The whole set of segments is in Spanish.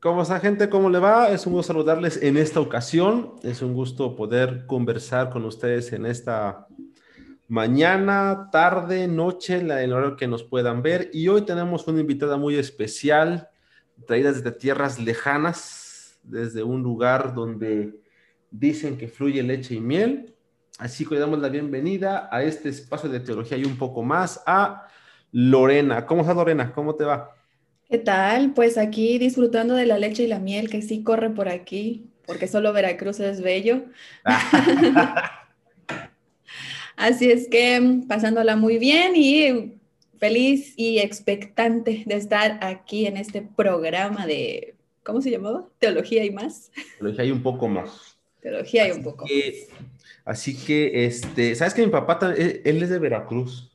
¿Cómo está gente? ¿Cómo le va? Es un gusto saludarles en esta ocasión. Es un gusto poder conversar con ustedes en esta mañana, tarde, noche, en el horario que nos puedan ver. Y hoy tenemos una invitada muy especial, traída desde tierras lejanas, desde un lugar donde dicen que fluye leche y miel. Así que le damos la bienvenida a este espacio de teología y un poco más a Lorena. ¿Cómo está Lorena? ¿Cómo te va? ¿Qué tal? Pues aquí disfrutando de la leche y la miel que sí corre por aquí, porque solo Veracruz es bello. Así es que pasándola muy bien y feliz y expectante de estar aquí en este programa de, ¿cómo se llamaba? Teología y más. Teología y un poco más. Teología y un poco Así que, este, ¿sabes que mi papá, él es de Veracruz,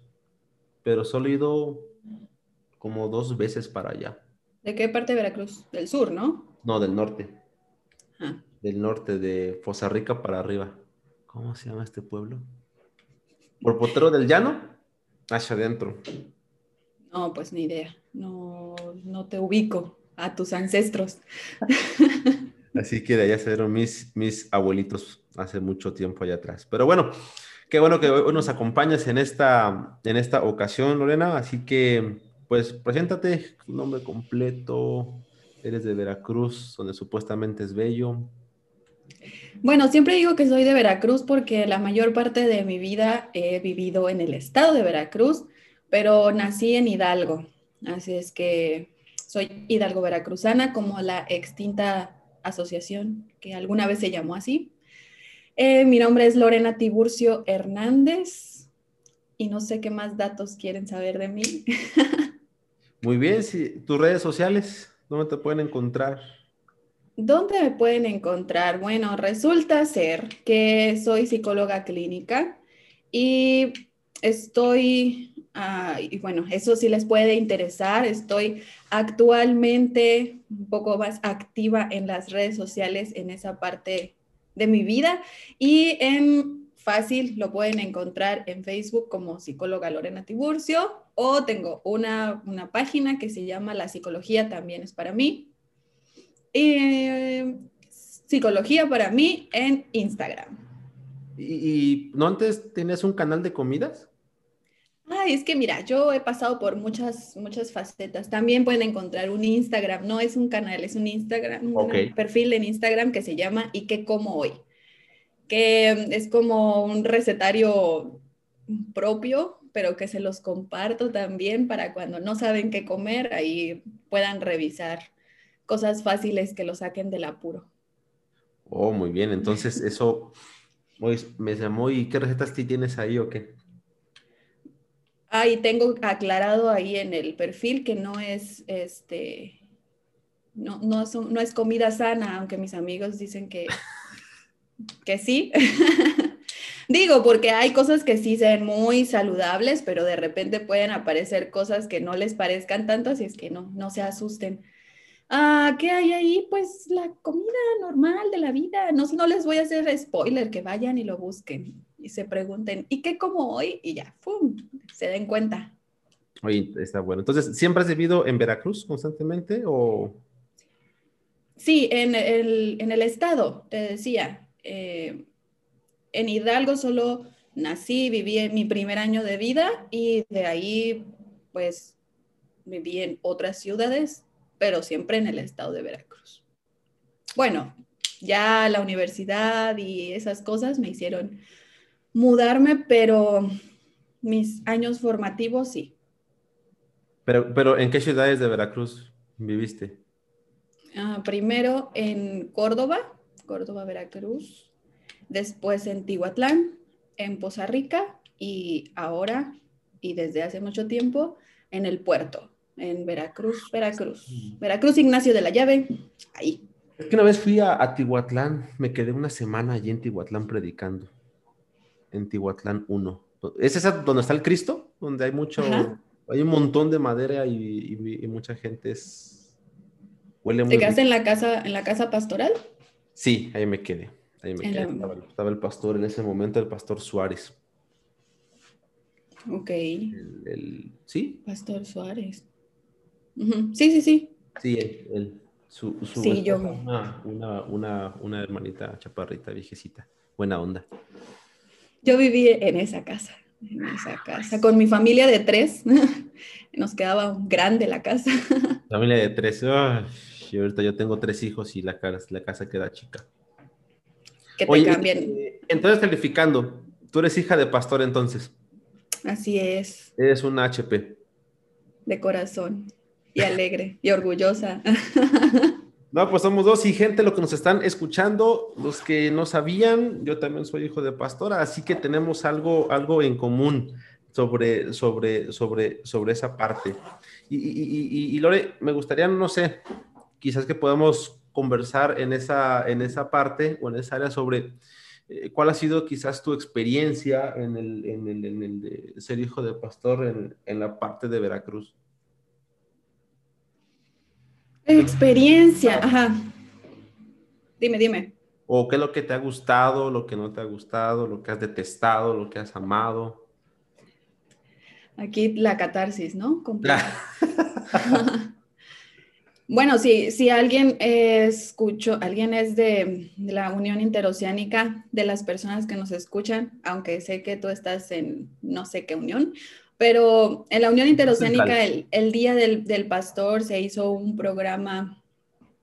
pero solo he ido como dos veces para allá. ¿De qué parte de Veracruz? Del sur, ¿no? No, del norte. Ah. Del norte, de Poza Rica para arriba. ¿Cómo se llama este pueblo? ¿Por Potero del Llano? Hacia adentro. No, pues ni idea. No, no te ubico a tus ancestros. Así que de allá se dieron mis, mis abuelitos hace mucho tiempo allá atrás. Pero bueno, qué bueno que hoy nos acompañas en esta, en esta ocasión, Lorena. Así que pues preséntate, tu nombre completo, eres de Veracruz, donde supuestamente es bello. Bueno, siempre digo que soy de Veracruz porque la mayor parte de mi vida he vivido en el estado de Veracruz, pero nací en Hidalgo. Así es que soy Hidalgo Veracruzana, como la extinta asociación que alguna vez se llamó así. Eh, mi nombre es Lorena Tiburcio Hernández y no sé qué más datos quieren saber de mí. Muy bien, tus redes sociales, ¿dónde te pueden encontrar? ¿Dónde me pueden encontrar? Bueno, resulta ser que soy psicóloga clínica y estoy, ah, y bueno, eso sí les puede interesar, estoy actualmente un poco más activa en las redes sociales en esa parte de mi vida y en fácil, lo pueden encontrar en Facebook como psicóloga Lorena Tiburcio o tengo una, página que se llama La Psicología también es para mí. Eh, psicología para mí en Instagram. ¿Y, no antes tenías un canal de comidas? Ay, es que mira, yo he pasado por muchas, muchas facetas. También pueden encontrar un Instagram, no es un canal, es un Instagram, un perfil en Instagram que se llama ¿Y qué como hoy? que es como un recetario propio, pero que se los comparto también para cuando no saben qué comer, ahí puedan revisar cosas fáciles que lo saquen del apuro. Oh, muy bien. Entonces, eso me llamó. ¿Y qué recetas tienes ahí o qué? Ahí tengo aclarado ahí en el perfil que no es este. No, no, no es comida sana, aunque mis amigos dicen que que sí. Digo, porque hay cosas que sí se muy saludables, pero de repente pueden aparecer cosas que no les parezcan tanto, así es que no, no se asusten. Ah, ¿Qué hay ahí? Pues la comida normal de la vida. No, no les voy a hacer spoiler, que vayan y lo busquen y se pregunten, ¿y qué como hoy? Y ya, ¡pum! Se den cuenta. Oye, está bueno. Entonces, ¿siempre has vivido en Veracruz constantemente o...? Sí, en el, en el estado, te decía. Eh, en Hidalgo solo nací, viví en mi primer año de vida y de ahí pues viví en otras ciudades, pero siempre en el estado de Veracruz. Bueno, ya la universidad y esas cosas me hicieron mudarme, pero mis años formativos sí. Pero, pero ¿en qué ciudades de Veracruz viviste? Ah, primero en Córdoba, Córdoba, Veracruz, después en Tihuatlán, en Poza Rica y ahora y desde hace mucho tiempo en el puerto, en Veracruz, Veracruz. Veracruz Ignacio de la Llave, ahí. Es que una vez fui a, Tihuatlán, me quedé una semana allí en Tihuatlán predicando, en Tihuatlán 1. ¿Es esa donde está el Cristo? Donde hay mucho, hay un montón de madera y, mucha gente es... Huele muy ¿Te quedaste en la casa, en la casa pastoral? Sí, ahí me quedé. Ahí me quedé. Estaba, el pastor en ese momento, el pastor Suárez. Ok. El, ¿Sí? Pastor Suárez. Sí, sí, sí. Sí, él, Su, su Sí, yo- Una, una, una, una hermanita chaparrita, viejecita. Buena onda. Yo viví en esa casa, en esa casa, con mi familia de tres. Nos quedaba grande la casa. Familia de tres. Ay, y ahorita yo tengo tres hijos y la, la casa queda chica. Que te Oye, cambian. eh, entonces calificando, tú eres hija de pastor entonces. Así es, Eres una HP. de corazón. Y alegre y orgullosa. No, pues somos dos y gente, lo que nos están escuchando, los que no sabían, yo también soy hijo de pastora, así que tenemos algo, algo en común sobre, sobre, sobre, sobre esa parte. Y, y, y- y- y, Lore, me gustaría, no sé, quizás que podamos conversar en esa, en esa parte o en esa área sobre eh, cuál ha sido quizás tu experiencia en el, en el, en el de ser hijo de pastor en, en la parte de Veracruz. Experiencia, ajá. Dime, dime. ¿O qué es lo que te ha gustado, lo que no te ha gustado, lo que has detestado, lo que has amado? Aquí la catarsis, ¿no? Completa. Bueno, si, si alguien eh, escucho, alguien es de, de la Unión Interoceánica, de las personas que nos escuchan, aunque sé que tú estás en no sé qué unión, pero en la Unión Interoceánica el, el Día del, del Pastor se hizo un programa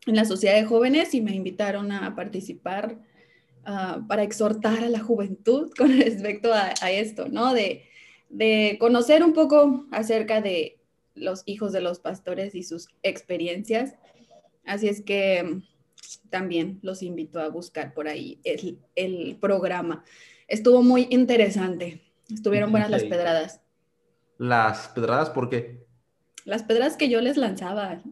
en la Sociedad de Jóvenes y me invitaron a participar ah, para exhortar a la juventud con respecto a, a esto, ¿no? De, de conocer un poco acerca de los hijos de los pastores y sus experiencias. Así es que también los invito a buscar por ahí el, el programa. Estuvo muy interesante. Estuvieron buenas las pedradas. Las pedradas, ¿por qué? Las pedradas que yo les lanzaba.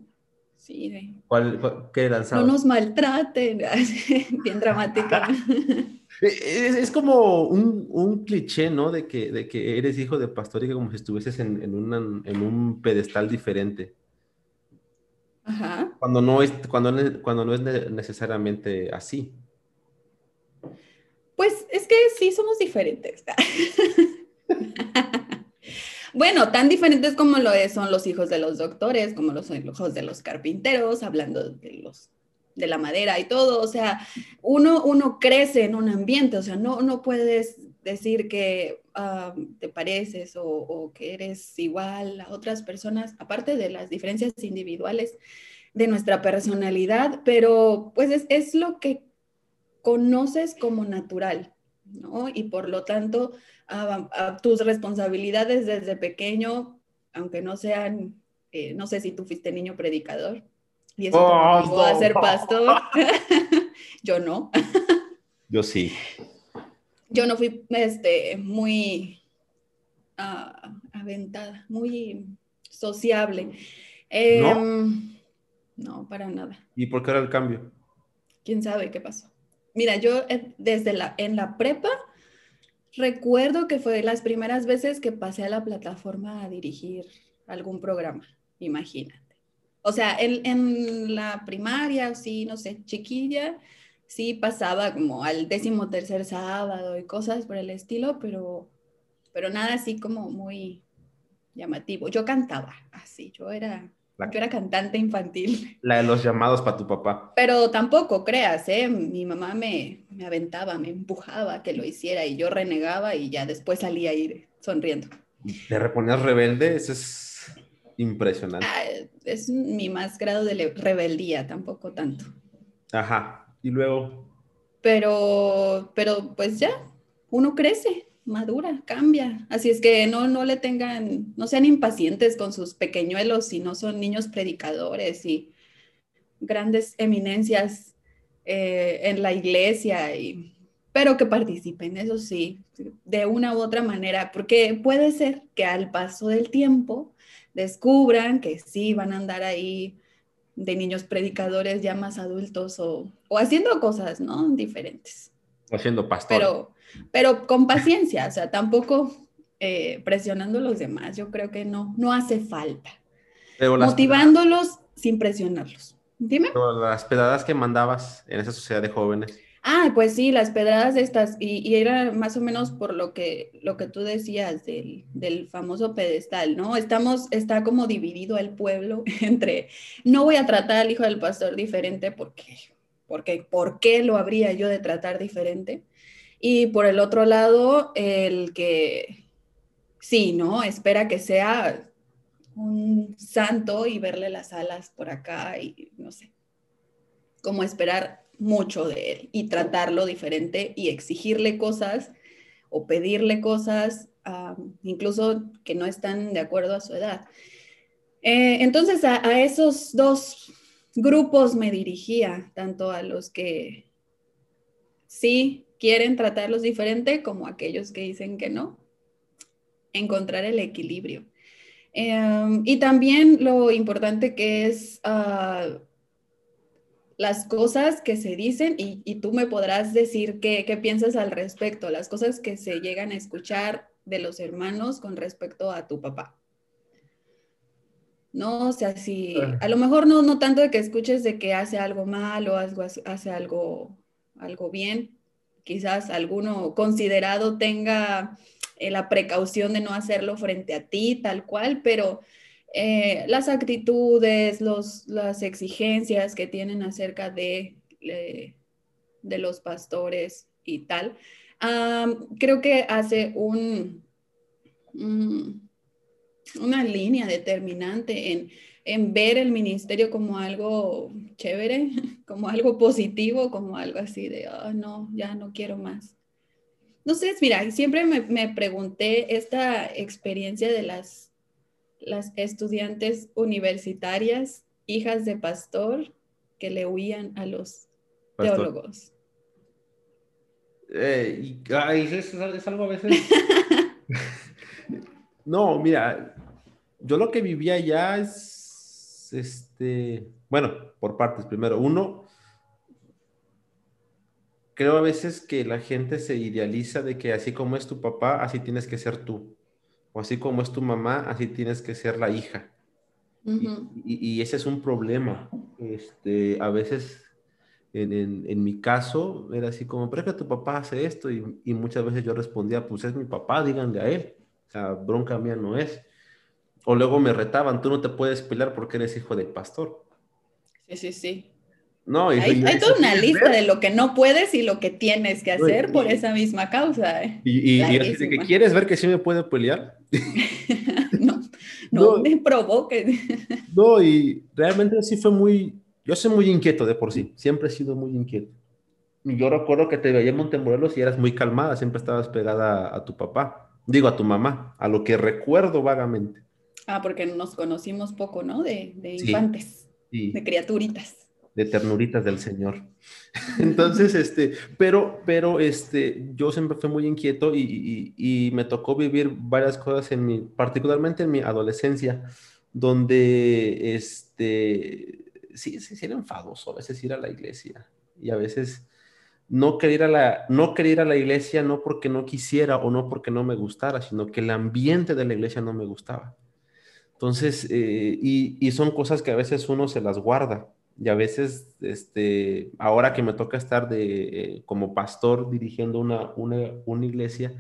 Sí, ¿Cuál, ¿Qué no lanzabas? nos maltraten. Bien dramática. Es, es como un, un cliché, ¿no? De que, de que eres hijo de pastor y que como si estuvieses en, en, una- en un pedestal diferente. Ajá. Cuando no es, cuando, cuando no es ne- necesariamente así. Pues es que sí somos diferentes. Bueno, tan diferentes como lo es, son los hijos de los doctores, como los hijos de los carpinteros, hablando de los de la madera y todo, o sea, uno, uno crece en un ambiente, o sea, no, no puedes decir que ah, te pareces o, o que eres igual a otras personas, aparte de las diferencias individuales de nuestra personalidad, pero pues es, es lo que conoces como natural, ¿no? Y por lo tanto, a, a tus responsabilidades desde pequeño, aunque no sean, eh, no sé si tú fuiste niño predicador y eso Oh, a no. ser pastor, yo no, Yo sí. yo no fui este, muy ah, aventada, muy sociable. Em, no, para nada. ¿Y por qué era el cambio? quién sabe qué pasó. Mira, yo eh, desde la, en la prepa recuerdo que fue las primeras veces que pasé a la plataforma a dirigir algún programa, imagínate. O sea, en, en la primaria, sí, no sé, chiquilla, sí pasaba como al décimo tercer sábado y cosas por el estilo, pero, pero nada así como muy llamativo. Yo cantaba así, yo era, La, yo era cantante infantil. la de los llamados para tu papá. Pero tampoco creas, ¿eh? Mi mamá me, me aventaba, me empujaba a que lo hiciera y yo renegaba y ya después salía a ir sonriendo. ¿Te reponías rebelde? Eso es impresionante. Ah, es mi más grado de rebeldía, tampoco tanto. Ajá. Y luego, Pero, pero pues ya, uno crece, madura, cambia. Así es que no, no le tengan, no sean impacientes con sus pequeñuelos si no son niños predicadores y grandes eminencias eh, en la iglesia, y, pero que participen, eso sí, de una u otra manera, porque puede ser que al paso del tiempo descubran que sí van a andar ahí de niños predicadores ya más adultos o, o haciendo cosas, ¿no? Diferentes. haciendo pastor. Pero, pero con paciencia, o sea, tampoco eh, presionando a los demás. Yo creo que no, no hace falta. Pero Motivándolos sin presionarlos. Dime. pero las pedadas que mandabas en esa sociedad de jóvenes. Ah, pues sí, las pedradas estas, y, era más o menos por lo que, lo que tú decías del, del, famoso pedestal, ¿no? Estamos, está como dividido el pueblo entre, no voy a tratar al hijo del pastor diferente porque, porque, ¿por qué lo habría yo de tratar diferente? Y por el otro lado, el que, sí, ¿no? Espera que sea un santo y verle las alas por acá y no sé, como esperar mucho de él y tratarlo diferente y exigirle cosas o pedirle cosas, incluso que no están de acuerdo a su edad. Eh, entonces a, esos dos grupos me dirigía, tanto a los que sí quieren tratarlos diferente como a aquellos que dicen que no. Encontrar el equilibrio. Em, y también lo importante que es ah, las cosas que se dicen y, tú me podrás decir qué, qué, piensas al respecto, las cosas que se llegan a escuchar de los hermanos con respecto a tu papá. No, o sea, si ah. a lo mejor no, no tanto de que escuches de que hace algo mal o algo, hace algo, algo bien, quizás alguno considerado tenga eh, la precaución de no hacerlo frente a ti, tal cual, pero eh, las actitudes, los, las exigencias que tienen acerca de, de los pastores y tal, creo que hace un, una línea determinante en, en, ver el ministerio como algo chévere, como algo positivo, como algo así de, oh, no, ya no quiero más. No sé, mira, siempre me, me pregunté esta experiencia de las las estudiantes universitarias, hijas de pastor, que le huían a los teólogos. Eh, es, algo a veces. no, mira, yo lo que vivía ya es, este, bueno, por partes. Primero, uno, creo a veces que la gente se idealiza de que así como es tu papá, así tienes que ser tú o así como es tu mamá, así tienes que ser la hija. y, ese es un problema. Este, a veces, en, mi caso, era así como, pero es que tu papá hace esto, y, y, muchas veces yo respondía, pues es mi papá, díganle a él. O sea, bronca mía no es. O luego me retaban, tú no te puedes pelear porque eres hijo del pastor. Sí, sí, sí. No, hay, toda una lista de lo que no puedes y lo que tienes que hacer por esa misma causa. ¿eh? Y, y, que quieres ver que sí me puede pelear. no, no, me provoques. no, y realmente sí fue muy, yo soy muy inquieto de por sí, siempre he sido muy inquieto. Yo recuerdo que te veía en Montemorelos y eras muy calmada, siempre estabas pegada a, tu papá, digo a tu mamá, a lo que recuerdo vagamente. Ah, porque nos conocimos poco, ¿no? De, de infantes, de criaturitas de ternuritas del Señor. Entonces, este, pero, pero, este, yo siempre fui muy inquieto y, y, me tocó vivir varias cosas en mi, particularmente en mi adolescencia, donde, este, sí, sí, sí era enfadoso a veces ir a la iglesia y a veces no querer a la, no querer ir a la iglesia no porque no quisiera o no porque no me gustara, sino que el ambiente de la iglesia no me gustaba. Entonces, eh, y, y son cosas que a veces uno se las guarda y a veces, este, ahora que me toca estar de, eh, como pastor dirigiendo una, una, una, iglesia,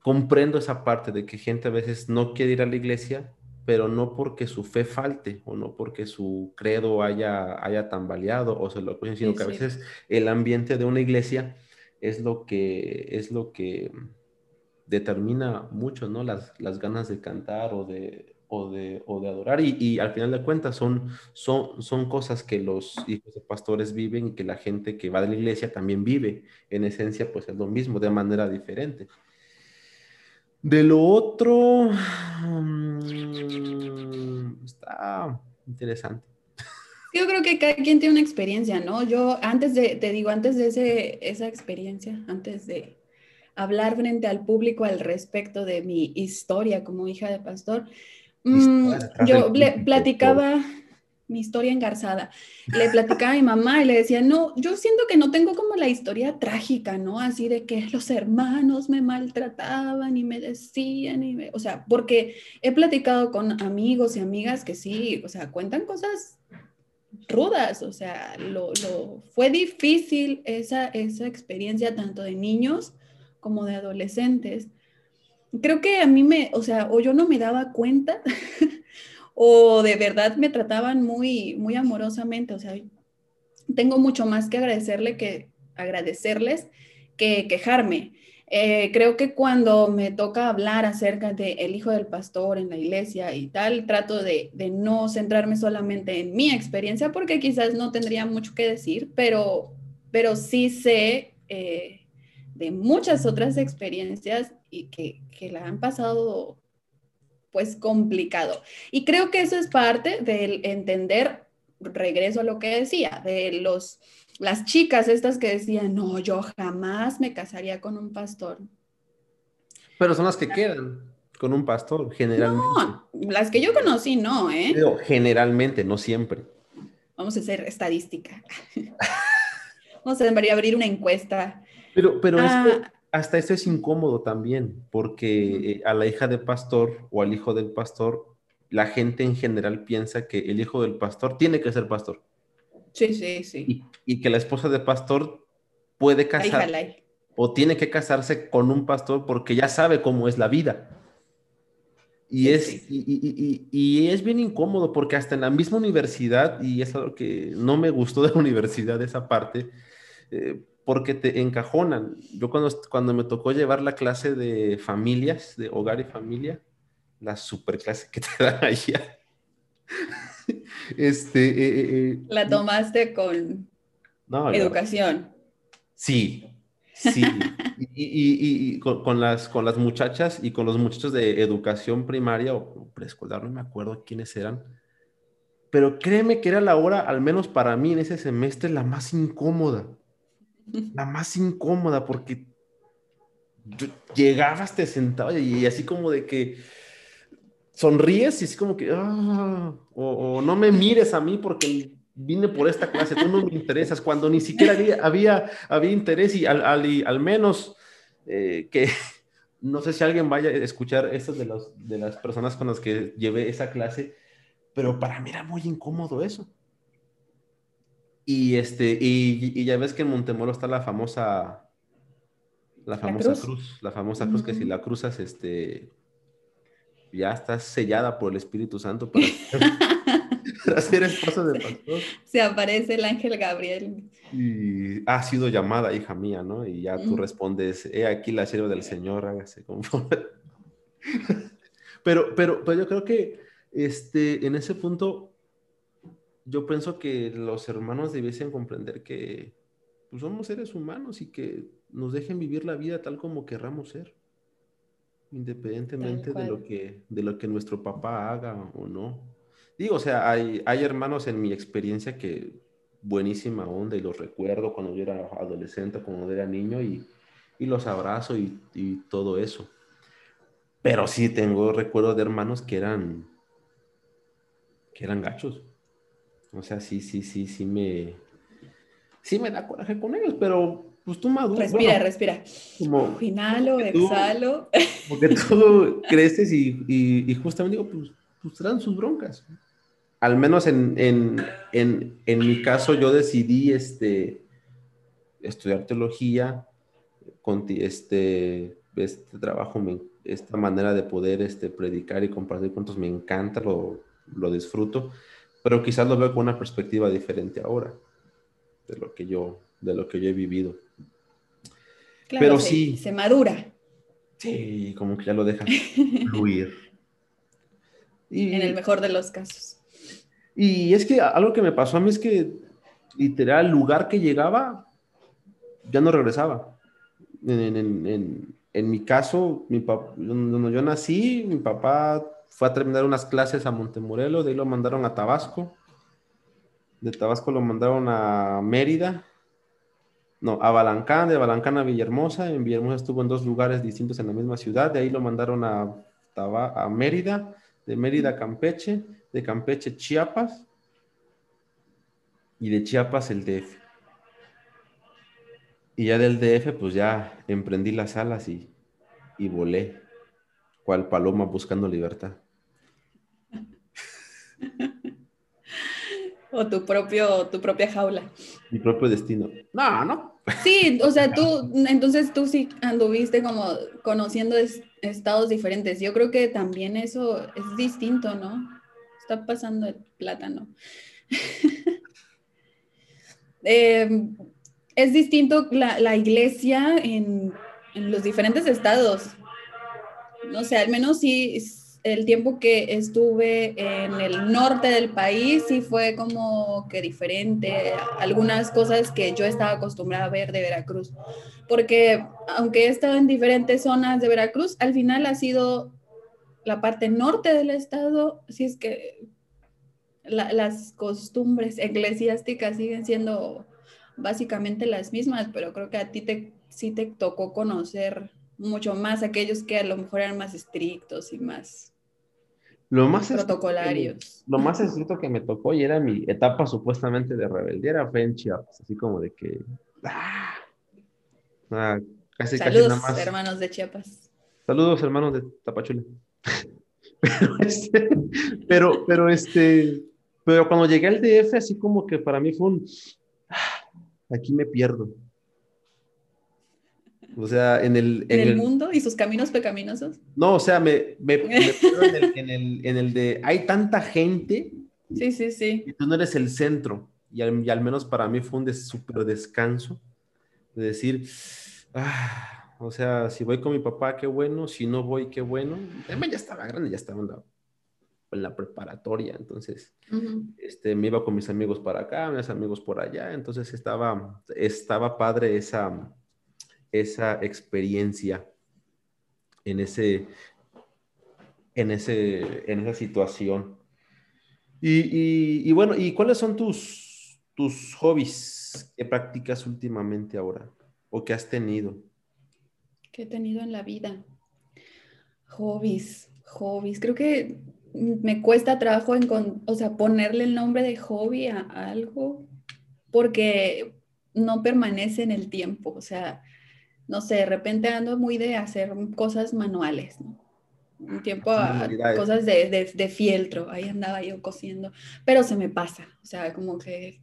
comprendo esa parte de que gente a veces no quiere ir a la iglesia, pero no porque su fe falte o no porque su credo haya, haya tambaleado o se lo sino que a veces el ambiente de una iglesia es lo que, es lo que determina mucho, ¿no? Las, las ganas de cantar o de, o de, o de adorar. Y, y, al final de cuentas son, son, son cosas que los hijos de pastores viven y que la gente que va de la iglesia también vive. En esencia, pues es lo mismo, de manera diferente. De lo otro, mm, está interesante. Yo creo que cada quien tiene una experiencia, ¿no? Yo antes de, te digo, antes de ese, esa experiencia, antes de hablar frente al público al respecto de mi historia como hija de pastor, Mm, yo le platicaba mi historia engarzada. Le platicaba a mi mamá y le decía, no, yo siento que no tengo como la historia trágica, ¿no? Así de que los hermanos me maltrataban y me decían, y o sea, porque he platicado con amigos y amigas que sí, o sea, cuentan cosas rudas, o sea, lo, fue difícil esa, esa experiencia tanto de niños como de adolescentes. Creo que a mí me, o sea, o yo no me daba cuenta o de verdad me trataban muy, muy amorosamente, o sea, tengo mucho más que agradecerle que agradecerles que quejarme. Eh, creo que cuando me toca hablar acerca del el hijo del pastor en la iglesia y tal, trato de, no centrarme solamente en mi experiencia porque quizás no tendría mucho que decir, pero, pero sí sé eh, de muchas otras experiencias y que, que la han pasado pues complicado. Y creo que eso es parte del entender, regreso a lo que decía, de los las chicas estas que decían, no, yo jamás me casaría con un pastor. Pero son las que quedan con un pastor, generalmente. No, las que yo conocí, no, ¿eh? Pero generalmente, no siempre. Vamos a hacer estadística. Vamos a abrir una encuesta. Pero, pero ah. Hasta esto es incómodo también, porque eh, a la hija de pastor o al hijo del pastor, la gente en general piensa que el hijo del pastor tiene que ser pastor. Sí, sí, sí. Y, que la esposa de pastor puede casar o tiene que casarse con un pastor porque ya sabe cómo es la vida. Y, es, Y, es bien incómodo porque hasta en la misma universidad, y es algo que no me gustó de la universidad, esa parte, eh, porque te encajonan. Yo cuando, cuando me tocó llevar la clase de familias, de hogar y familia, la super clase que te dan allá, este, eh, eh, eh, la tomaste con educación. Sí, sí. y, con, las, con las muchachas y con los muchachos de educación primaria o preescolar, no me acuerdo quiénes eran. Pero créeme que era la hora, al menos para mí en ese semestre, la más incómoda. La más incómoda porque llegabas, te sentabas y así como de que sonríes y así como que, ah, o, no me mires a mí porque vine por esta clase, tú no me interesas, cuando ni siquiera había, había, interés y al, al, menos eh, que, no sé si alguien vaya a escuchar esto de, de las personas con las que llevé esa clase, pero para mí era muy incómodo eso. Y, este, y, y ya ves que en Montemoro está la famosa, la famosa cruz? la famosa cruz que si la cruzas, este, ya estás sellada por el Espíritu Santo para, ser esposa de pastor. Se aparece el ángel Gabriel. Y ha sido llamada hija mía, ¿no? Y ya tú respondes, he aquí la sierva del Señor, hágase conforme. pero, pero, pero yo creo que este, en ese punto, yo pienso que los hermanos debiesen comprender que pues, somos seres humanos y que nos dejen vivir la vida tal como querramos ser independientemente de lo, que, de lo que nuestro papá haga o no. Digo, o sea, hay, hay hermanos en mi experiencia que buenísima onda y los recuerdo cuando yo era adolescente, cuando era niño y, y los abrazo y, y, todo eso. Pero sí tengo recuerdos de hermanos que eran, que eran gachos. O sea, sí, sí, sí, sí me, sí me da coraje con ellos, pero pues tú maduras. Respira, respira. Como, Inhalo, exhalo. porque tú creces y, y, justamente digo, pues, pues traen sus broncas. Al menos en, en, en, en, mi caso yo decidí este, estudiar teología, con este, este trabajo, esta manera de poder este, predicar y compartir cuentos me encanta, lo, lo disfruto, pero quizás lo veo con una perspectiva diferente ahora de lo que yo, de lo que yo he vivido. Pero sí. Se madura. Sí, como que ya lo deja fluir. en el mejor de los casos. Y es que algo que me pasó a mí es que literal, el lugar que llegaba, ya no regresaba. En, mi caso, mi cuando yo nací, mi papá fue a terminar unas clases a Montemorelos, de ahí lo mandaron a Tabasco. De Tabasco lo mandaron a Mérida no, a Balancán, de Balancán a Villahermosa. En Villahermosa estuvo en dos lugares distintos en la misma ciudad. De ahí lo mandaron a, a Mérida, de Mérida a Campeche, de Campeche Chiapas y de Chiapas el DF. Y ya del DF, pues ya emprendí las alas y, y volé, cual paloma buscando libertad. O tu, propio, tu propia jaula. Mi propio destino. No, no. Sí, o sea, tú, entonces tú sí anduviste como conociendo estados diferentes. Yo creo que también eso es distinto, ¿no? Está pasando el plátano. Em, es distinto la, iglesia en, en, los diferentes estados. No sé, al menos sí el tiempo que estuve en el norte del país sí fue como que diferente, algunas cosas que yo estaba acostumbrada a ver de Veracruz, porque aunque he estado en diferentes zonas de Veracruz, al final ha sido la parte norte del estado, si es que las costumbres eclesiásticas siguen siendo básicamente las mismas, pero creo que a ti te, sí te tocó conocer mucho más aquellos que a lo mejor eran más estrictos y más lo más protocolarios. lo más estricto que me tocó y era mi etapa supuestamente de rebeldía era fue en Chiapas, así como de que... ¡ah! Ah, casi, Saludos, nada más. hermanos de Chiapas. Saludos, hermanos de Tapachula. pero, este, pero, pero, este, pero cuando llegué al DF, así como que para mí fue un... ¡ah! Aquí me pierdo. O sea, en el... En, el, mundo y sus caminos pecaminosos. No, o sea, me, me, en, el, en, el, de... Hay tanta gente. Sí, sí, sí. Y tú no eres el centro. Y al, menos para mí fue un súper descanso. De decir, ah, o sea, si voy con mi papá, qué bueno. Si no voy, qué bueno. Además ya estaba grande, ya estaba en la, preparatoria. Entonces, este, me iba con mis amigos para acá, mis amigos por allá. Entonces estaba, estaba padre esa esa experiencia en, ese, en, ese, en esa situación. Y, bueno, ¿y cuáles son tus, tus hobbies que practicas últimamente ahora o que has tenido? Que he tenido en la vida. Hobbies, hobbies. Creo que me cuesta trabajo en, o sea, ponerle el nombre de hobby a algo porque no permanece en el tiempo. O sea, no sé, de repente ando muy de hacer cosas manuales, ¿no? Un tiempo a cosas de, fieltro, ahí andaba yo cosiendo, pero se me pasa, o sea, como que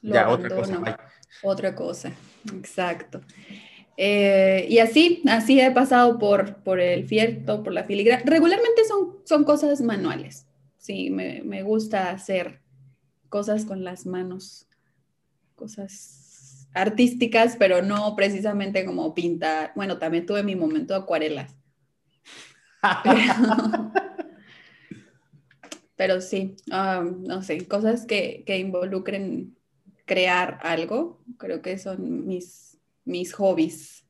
lo ya, otra cosa. Otra cosa, exacto. Eh, y así, así he pasado por, por el fieltro, por la filigrana. Regularmente son, son cosas manuales, sí, me, me gusta hacer cosas con las manos, cosas artísticas, pero no precisamente como pintar. Bueno, también tuve mi momento de acuarelas. Pero, sí, um, no sé, cosas que, que, involucren crear algo, creo que son mis, mis hobbies.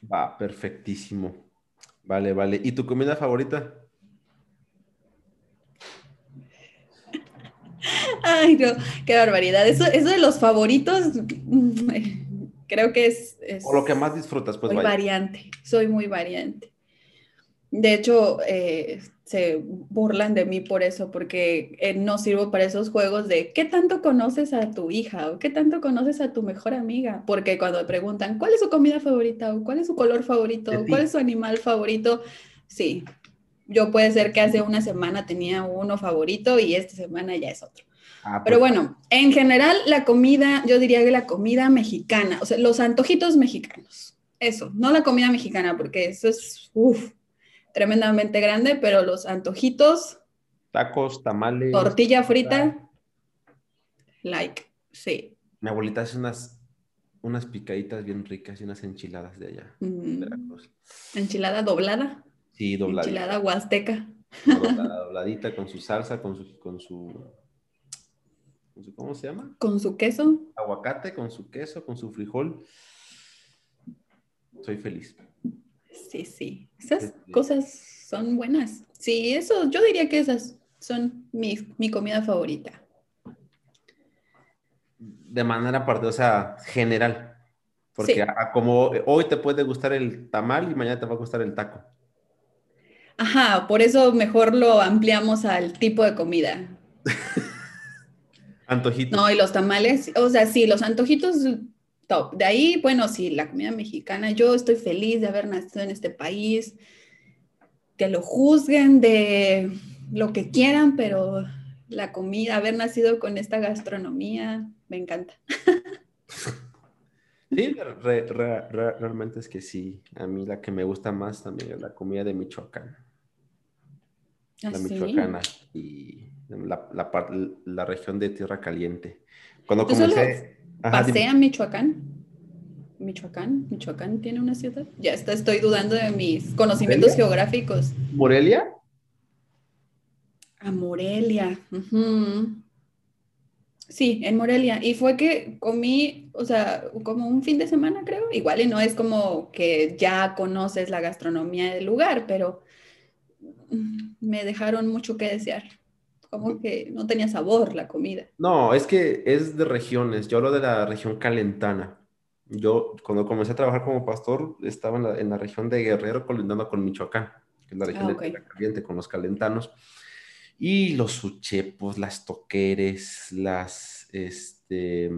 Va, perfectísimo. Vale, vale. ¿Y tu comida favorita? Ay, no, qué barbaridad. Eso, eso de los favoritos, creo que es, O lo que más disfrutas, pues. Muy variante, soy muy variante. De hecho, eh, se burlan de mí por eso, porque eh, no sirvo para esos juegos de qué tanto conoces a tu hija o qué tanto conoces a tu mejor amiga. Porque cuando preguntan cuál es su comida favorita o cuál es su color favorito o cuál es su animal favorito, sí, yo puede ser que hace una semana tenía uno favorito y esta semana ya es otro. Ah, Pero pues. bueno, en general la comida, yo diría que la comida mexicana, o sea, los antojitos mexicanos, eso, no la comida mexicana, porque eso es tremendamente grande, pero los antojitos. Tacos, tamales. Tortilla frita. Like, sí. Mi abuelita hace unas, unas picaditas bien ricas y unas enchiladas de allá. Mm. ¿Enchilada doblada? Sí, dobladita. Enchilada huasteca. dobladita con su salsa, con su, con su, ¿cómo se llama? Con su queso. Aguacate, con su queso, con su frijol. Soy feliz. Sí, sí. Esas cosas son buenas. Sí, eso, yo diría que esas son mi, mi comida favorita. De manera aparte, o sea, general. Porque como hoy te puede gustar el tamal y mañana te va a gustar el taco. Ajá, por eso mejor lo ampliamos al tipo de comida. Antojitos. No, y los tamales, o sea, sí, los antojitos top. De ahí, bueno, sí, la comida mexicana, yo estoy feliz de haber nacido en este país, que lo juzguen de lo que quieran, pero la comida, haber nacido con esta gastronomía, me encanta. Sí, realmente es que sí. A mí la que me gusta más también es la comida de Michoacán. ¿Ah, la michoacana y la, la, región de Tierra Caliente. Cuando comencé... pasé a Michoacán. Michoacán, Michoacán tiene una ciudad. Ya está, estoy dudando de mis conocimientos geográficos. ¿Morelia? A Morelia. Sí, en Morelia. Y fue que comí, o sea, como un fin de semana, creo. Igual y no es como que ya conoces la gastronomía del lugar, pero me dejaron mucho que desear. Como que no tenía sabor la comida. No, es que es de regiones. Yo hablo de la región calentana. Yo, cuando comencé a trabajar como pastor, estaba en la, región de Guerrero, colindando con Michoacán, que es la región ah, de caliente, con los calentanos. Y los uchepos, las toqueres, las, este,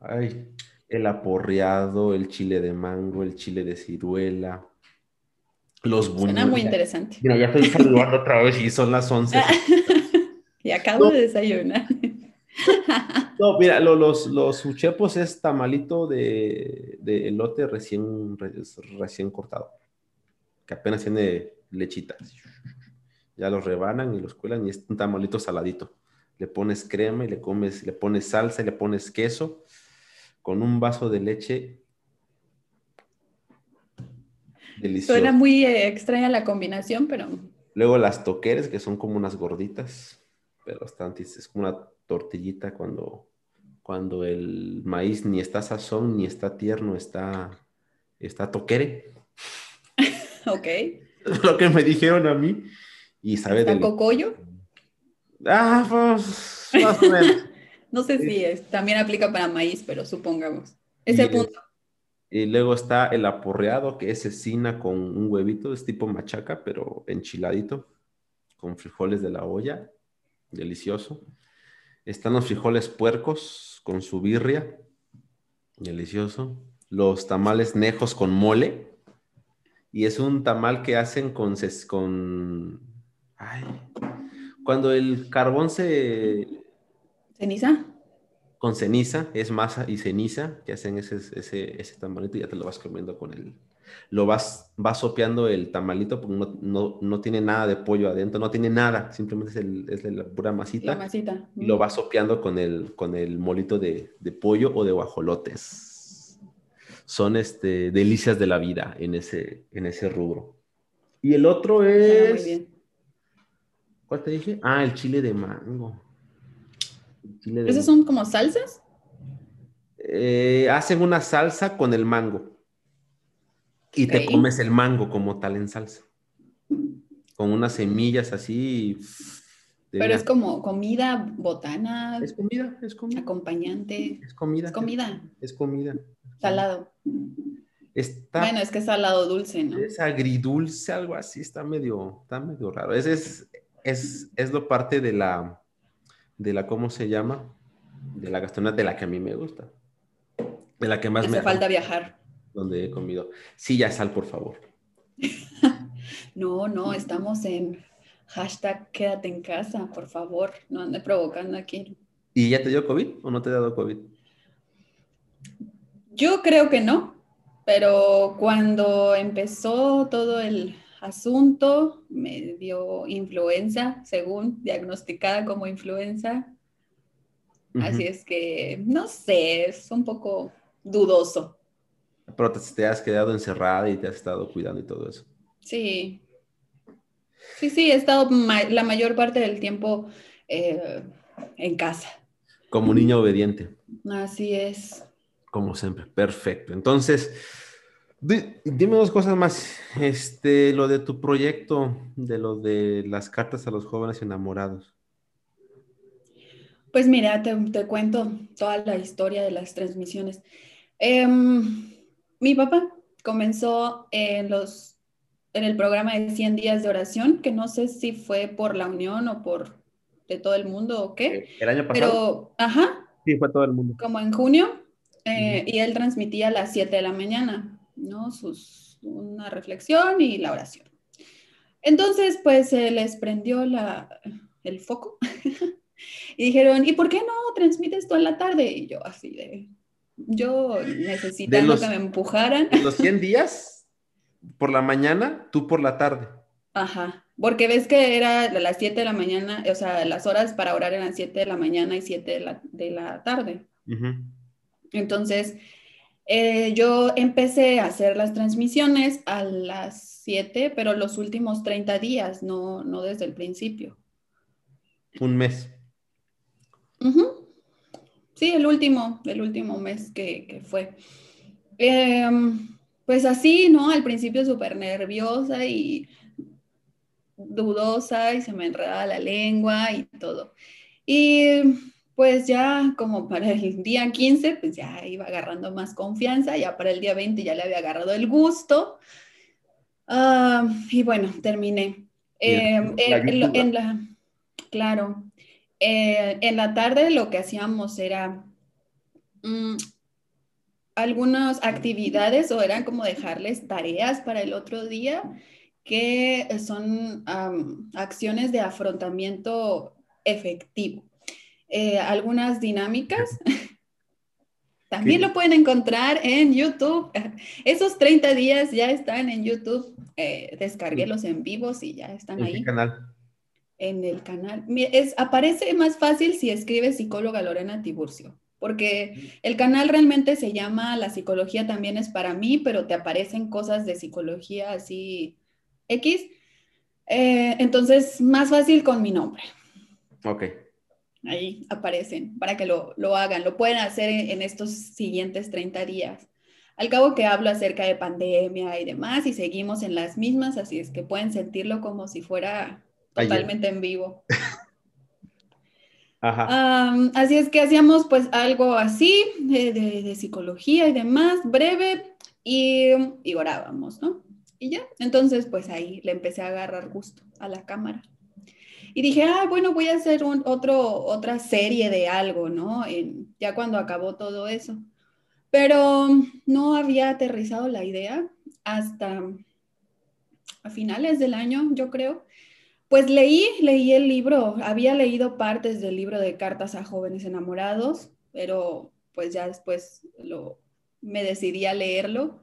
ay, el aporreado, el chile de mango, el chile de ciruela, los buñuelos. Suena muy interesante. Mira, ya estoy saludando otra vez y son las 11. y acabo de desayunar. no, mira, los, los uchepos es tamalito de, de elote recién, recién cortado, que apenas tiene lechita ya los rebanan y los cuelan y es un tamalito saladito. Le pones crema y le comes, le pones salsa y le pones queso con un vaso de leche. Delicioso. Suena muy eh, extraña la combinación, pero... Luego las toqueres, que son como unas gorditas, pero están, es como una tortillita cuando, cuando el maíz ni está sazón, ni está tierno, está, está toquere. ok. Lo que me dijeron a mí. Y sabe ¿Está cocollo? Ah, pues más o menos. no sé si es, también aplica para maíz, pero supongamos. Ese punto. Y luego está el aporreado, que es cecina con un huevito, es tipo machaca, pero enchiladito, con frijoles de la olla, delicioso. Están los frijoles puercos con su birria, delicioso. Los tamales nejos con mole, y es un tamal que hacen con, con Ay, cuando el carbón se... ¿Ceniza? Con ceniza, es masa y ceniza, que hacen ese, ese, ese tamalito y ya te lo vas comiendo con el... Lo vas, vas sopeando el tamalito porque no, no, no, tiene nada de pollo adentro, no tiene nada, simplemente es, el, es la pura masita. La masita. Y lo vas sopeando con el, con el molito de, de pollo o de guajolotes. Son este, delicias de la vida en ese, en ese rubro. Y el otro es... Muy bien ¿Cuál te dije? Ah, el chile de mango. ¿Esos son como salsas? Eh, hacen una salsa con el mango. Y te comes el mango como tal en salsa. Con unas semillas así. Pero es como comida, botana. Es comida, es comida. Acompañante. Es comida. Es comida. Es comida. Salado. Está, bueno, es que es salado dulce, ¿no? Es agridulce, algo así, está medio, está medio raro. Ese es, es, es lo parte de la, de la, ¿cómo se llama? De la gastronomía de la que a mí me gusta. De la que más me... Hace falta viajar. Donde he comido. Sí, ya sal, por favor. no, no, estamos en hashtag quédate en casa, por favor. No ande provocando aquí. ¿Y ya te dio COVID o no te ha dado COVID? Yo creo que no, pero cuando empezó todo el asunto, me dio influenza, según diagnosticada como influenza. Así es que, no sé, es un poco dudoso. Pero te, has quedado encerrada y te has estado cuidando y todo eso. Sí. Sí, sí, he estado la mayor parte del tiempo eh, en casa. Como niña obediente. Así es. Como siempre, perfecto. Entonces, dime dos cosas más. Este, lo de tu proyecto, de lo de las cartas a los jóvenes enamorados. Pues mira, te, cuento toda la historia de las transmisiones. Em, mi papá comenzó en, los, en el programa de 100 días de oración, que no sé si fue por la Unión o por de todo el mundo o qué. El año pasado. Pero, ajá. Sí, fue todo el mundo. Como en junio. Eh, y él transmitía a las 7 de la mañana. ¿No? Sus, una reflexión y la oración. Entonces, pues se les prendió la, el foco. y dijeron, ¿y por qué no transmites tú en la tarde? Y yo así de, yo necesitando que me empujaran. ¿Los 100 días? ¿Por la mañana? ¿Tú por la tarde? Ajá, porque ves que era de las 7 de la mañana, o sea, las horas para orar eran 7 de la mañana y 7 de la, de la tarde. Entonces, eh, yo empecé a hacer las transmisiones a las 7, pero los últimos 30 días, no, no desde el principio. Un mes. Sí, el último, el último mes que, fue. Em, pues así, ¿no? Al principio súper nerviosa y dudosa y se me enredaba la lengua y todo. Y pues ya como para el día 15, pues ya iba agarrando más confianza, ya para el día 20 ya le había agarrado el gusto. Ah, y bueno, terminé. En, la, claro, eh, en la tarde lo que hacíamos era mm, algunas actividades o eran como dejarles tareas para el otro día que son acciones de afrontamiento efectivo. Eh, algunas dinámicas. También lo pueden encontrar en YouTube. Esos 30 días ya están en YouTube. Eh, los en vivos y ya están ahí. ¿En canal? En el canal. Es, aparece más fácil si escribe psicóloga Lorena Tiburcio, porque el canal realmente se llama La psicología también es para mí, pero te aparecen cosas de psicología así X. Eh, entonces, más fácil con mi nombre. Ok ahí aparecen para que lo, hagan. Lo pueden hacer en, estos siguientes 30 días. Al cabo que hablo acerca de pandemia y demás y seguimos en las mismas, así es que pueden sentirlo como si fuera totalmente en vivo. así es que hacíamos pues algo así de, psicología y demás, breve, y, y orábamos, ¿no? Y ya, entonces pues ahí le empecé a agarrar gusto a la cámara. Y dije, ah, bueno, voy a hacer un, otro, otra serie de algo, ¿no? ya cuando acabó todo eso. Pero no había aterrizado la idea hasta a finales del año, yo creo. Pues leí, leí el libro, había leído partes del libro de cartas a jóvenes enamorados, pero pues ya después lo, me decidí a leerlo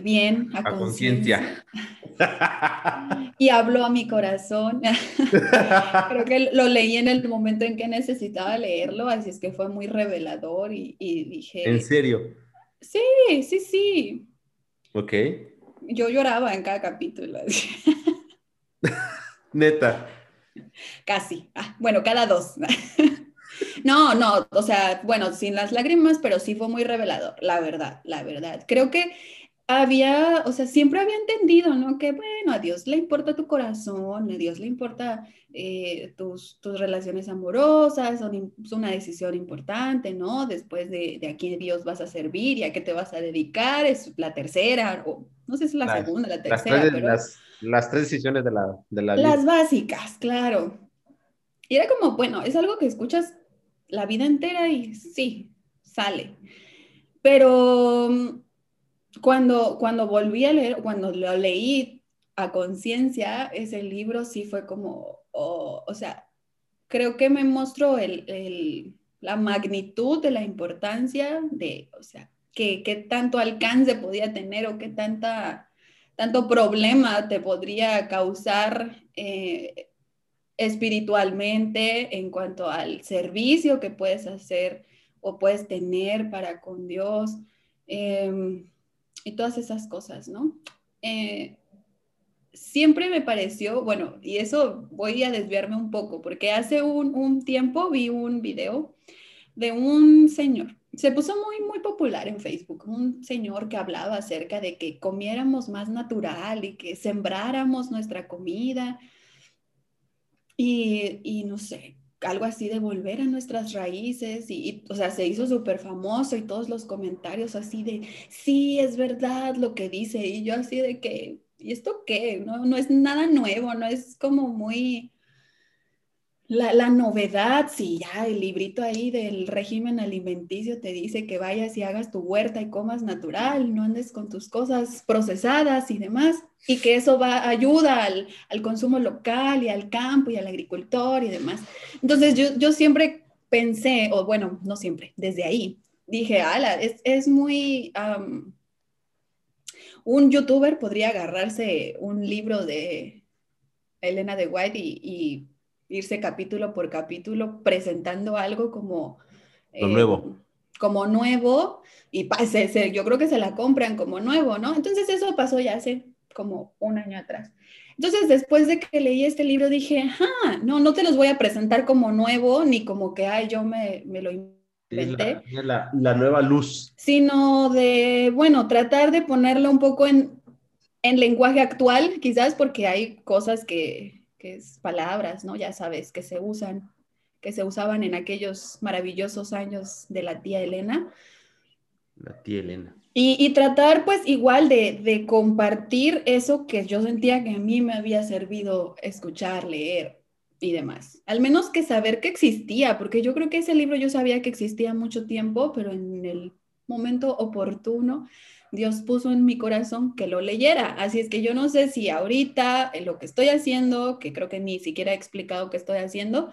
bien, a, conciencia. y habló a mi corazón. Creo que lo leí en el momento en que necesitaba leerlo, así es que fue muy revelador y, dije... ¿En serio? Sí, sí, sí. Ok. Yo lloraba en cada capítulo. Neta. Casi. Ah, bueno, cada dos. No, no, o sea, bueno, sin las lágrimas, pero sí fue muy revelador, la verdad, la verdad. Creo que había, o sea, siempre había entendido, ¿no? Que bueno, a Dios le importa tu corazón, a Dios le importa eh, tus, tus, relaciones amorosas, son, una decisión importante, ¿no? Después de, de, a quién Dios vas a servir y a qué te vas a dedicar, es la tercera, o no sé si es la segunda, la tercera, las tres, pero... Las, tres decisiones de la, de la vida. Las básicas, claro. Y era como, bueno, es algo que escuchas la vida entera y sí, sale. Pero cuando, cuando volví a leer, cuando lo leí a conciencia, ese libro sí fue como, oh, o sea, creo que me mostró el, la magnitud de la importancia de, o sea, qué, qué tanto alcance podía tener o qué tanta, tanto problema te podría causar eh, espiritualmente en cuanto al servicio que puedes hacer o puedes tener para con Dios. Em, y todas esas cosas, ¿no? Eh, siempre me pareció, bueno, y eso voy a desviarme un poco, porque hace un, tiempo vi un video de un señor, se puso muy, muy popular en Facebook, un señor que hablaba acerca de que comiéramos más natural y que sembráramos nuestra comida. Y, y no sé, algo así de volver a nuestras raíces y, o sea, se hizo súper famoso y todos los comentarios así de, sí, es verdad lo que dice y yo así de que, ¿y esto qué? No, no es nada nuevo, no es como muy la, novedad, si ya el librito ahí del régimen alimenticio te dice que vayas y hagas tu huerta y comas natural, no andes con tus cosas procesadas y demás, y que eso va, ayuda al, consumo local y al campo y al agricultor y demás. Entonces yo, yo siempre pensé, o bueno, no siempre, desde ahí, dije, ala, es, es muy... un youtuber podría agarrarse un libro de Elena de White y irse capítulo por capítulo presentando algo como... nuevo. Eh, como nuevo y pase, yo creo que se la compran como nuevo, ¿no? Entonces eso pasó ya hace como un año atrás. Entonces, después de que leí este libro, dije, ah, no, no te los voy a presentar como nuevo, ni como que, ay, yo me, me lo inventé. la, la, nueva luz. Sino de, bueno, tratar de ponerlo un poco en, en lenguaje actual, quizás, porque hay cosas que, que es palabras, ¿no? Ya sabes, que se usan, que se usaban en aquellos maravillosos años de la tía Elena. La tía Elena. Y, tratar pues igual de, de, compartir eso que yo sentía que a mí me había servido escuchar, leer y demás. Al menos que saber que existía, porque yo creo que ese libro yo sabía que existía mucho tiempo, pero en el momento oportuno Dios puso en mi corazón que lo leyera. Así es que yo no sé si ahorita en lo que estoy haciendo, que creo que ni siquiera he explicado qué estoy haciendo,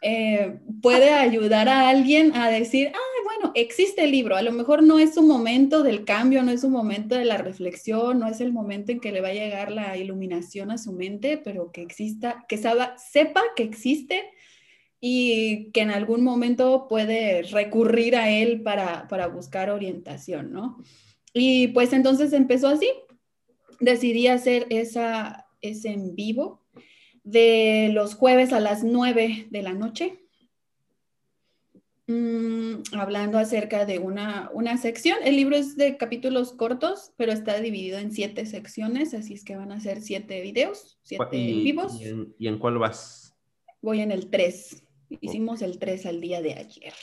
eh, puede ayudar a alguien a decir, ah, bueno, existe el libro, a lo mejor no es un momento del cambio, no es un momento de la reflexión, no es el momento en que le va a llegar la iluminación a su mente, pero que exista, que sepa que existe y que en algún momento puede recurrir a él para, para buscar orientación, ¿no? Y pues entonces empezó así. Decidí hacer esa, ese en vivo de los jueves a las 9 de la noche, mm, hablando acerca de una, una, sección. El libro es de capítulos cortos, pero está dividido en siete secciones, así es que van a ser siete videos, siete vivos. ¿y en, cuál vas? Voy en el 3. Hicimos el 3 al día de ayer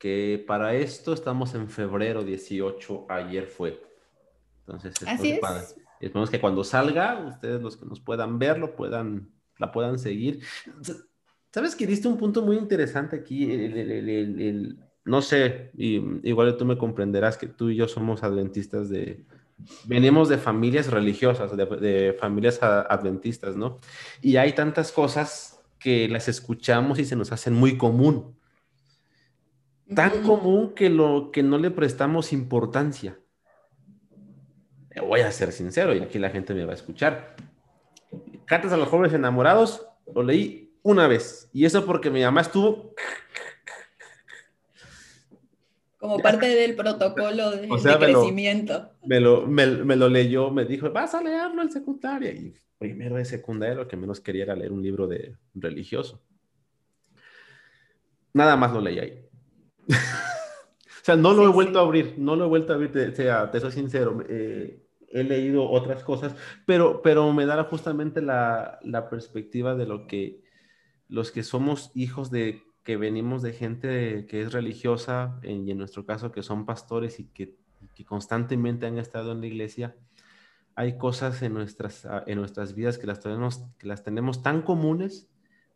que para esto estamos en febrero 18, ayer fue. Entonces, Así es. esperemos que cuando salga, ustedes los que nos puedan verlo, puedan, la puedan seguir. ¿Sabes que diste un punto muy interesante aquí? no sé, igual tú me comprenderás que tú y yo somos adventistas de, venimos de familias religiosas, de, de, familias adventistas, ¿no? Y hay tantas cosas que las escuchamos y se nos hacen muy común tan común que, lo, que no le prestamos importancia. Voy a ser sincero y aquí la gente me va a escuchar. Cartas a los jóvenes enamorados lo leí una vez y eso porque mi mamá estuvo como parte del protocolo de, crecimiento. Me lo, me, lo, leyó, me dijo, vas a leerlo en secundaria. Y primero de secundaria lo que menos quería era leer un libro de religioso. Nada más lo leí ahí. o sea, no lo he vuelto a abrir, no lo he vuelto a abrir, te, sea, te soy sincero. Eh, he leído otras cosas, pero, pero me da justamente la, la, perspectiva de lo que los que somos hijos de que venimos de gente que es religiosa, y en nuestro caso que son pastores y que, que, constantemente han estado en la iglesia, hay cosas en nuestras, en nuestras vidas que las, tenemos, que las tenemos tan comunes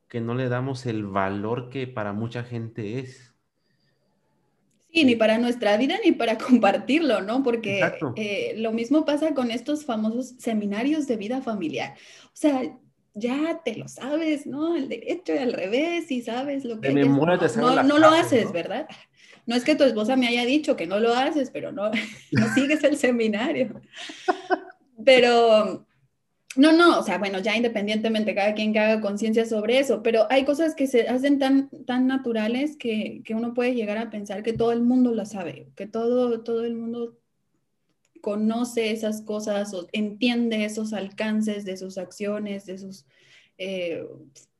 que no le damos el valor que para mucha gente es. Sí, ni para nuestra vida ni para compartirlo, ¿no? Porque eh, lo mismo pasa con estos famosos seminarios de vida familiar. O sea, ya te lo sabes, ¿no? El derecho y al revés, y sabes lo que... De memoria te no, no lo haces, ¿verdad? No es que tu esposa me haya dicho que no lo haces, pero no, no sigues el seminario. Pero no, no, o sea, bueno, ya independientemente, cada quien que haga conciencia sobre eso, pero hay cosas que se hacen tan, tan naturales que, que, uno puede llegar a pensar que todo el mundo lo sabe, que todo, todo el mundo conoce esas cosas o entiende esos alcances de sus acciones, de sus eh,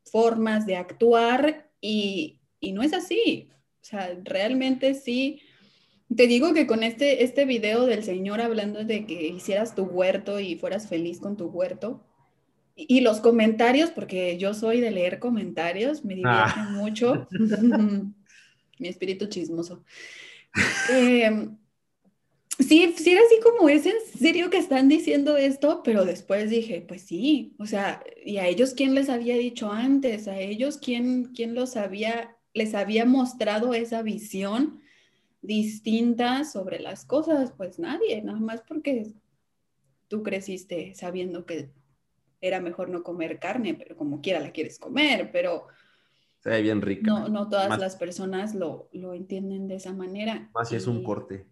formas de actuar y, y no es así. O sea, realmente sí te digo que con este, este video del señor hablando de que hicieras tu huerto y fueras feliz con tu huerto, y, los comentarios, porque yo soy de leer comentarios, me divierte ah. mucho. Mi espíritu chismoso. Em, sí, sí era así como, ¿es en serio que están diciendo esto? Pero después dije, pues sí, o sea, ¿y a ellos quién les había dicho antes? ¿A ellos quién, quién los había, les había mostrado esa visión distinta sobre las cosas? Pues nadie, nada más porque tú creciste sabiendo que era mejor no comer carne, pero como quiera la quieres comer, pero... Se ve bien rica. No, no todas las personas lo, lo, entienden de esa manera. Más si es un corte.